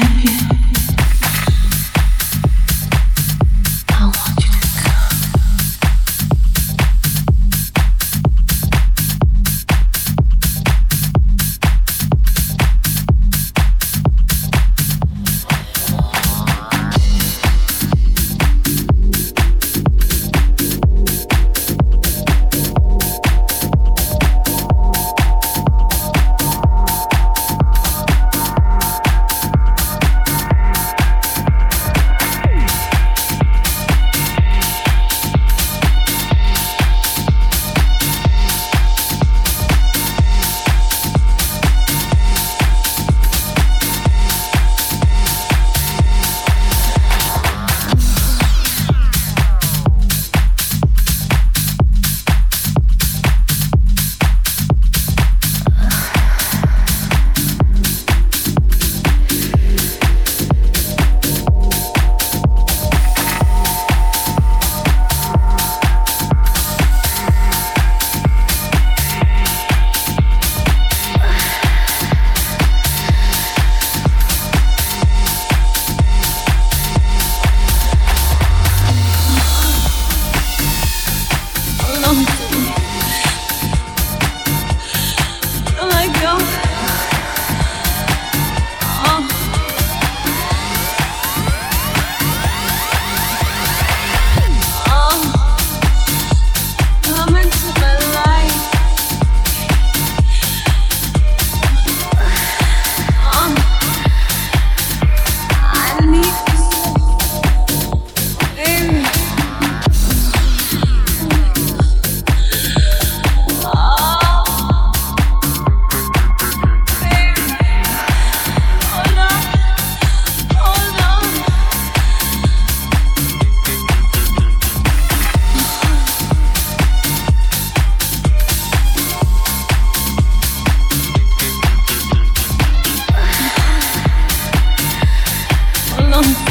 champion. Alone.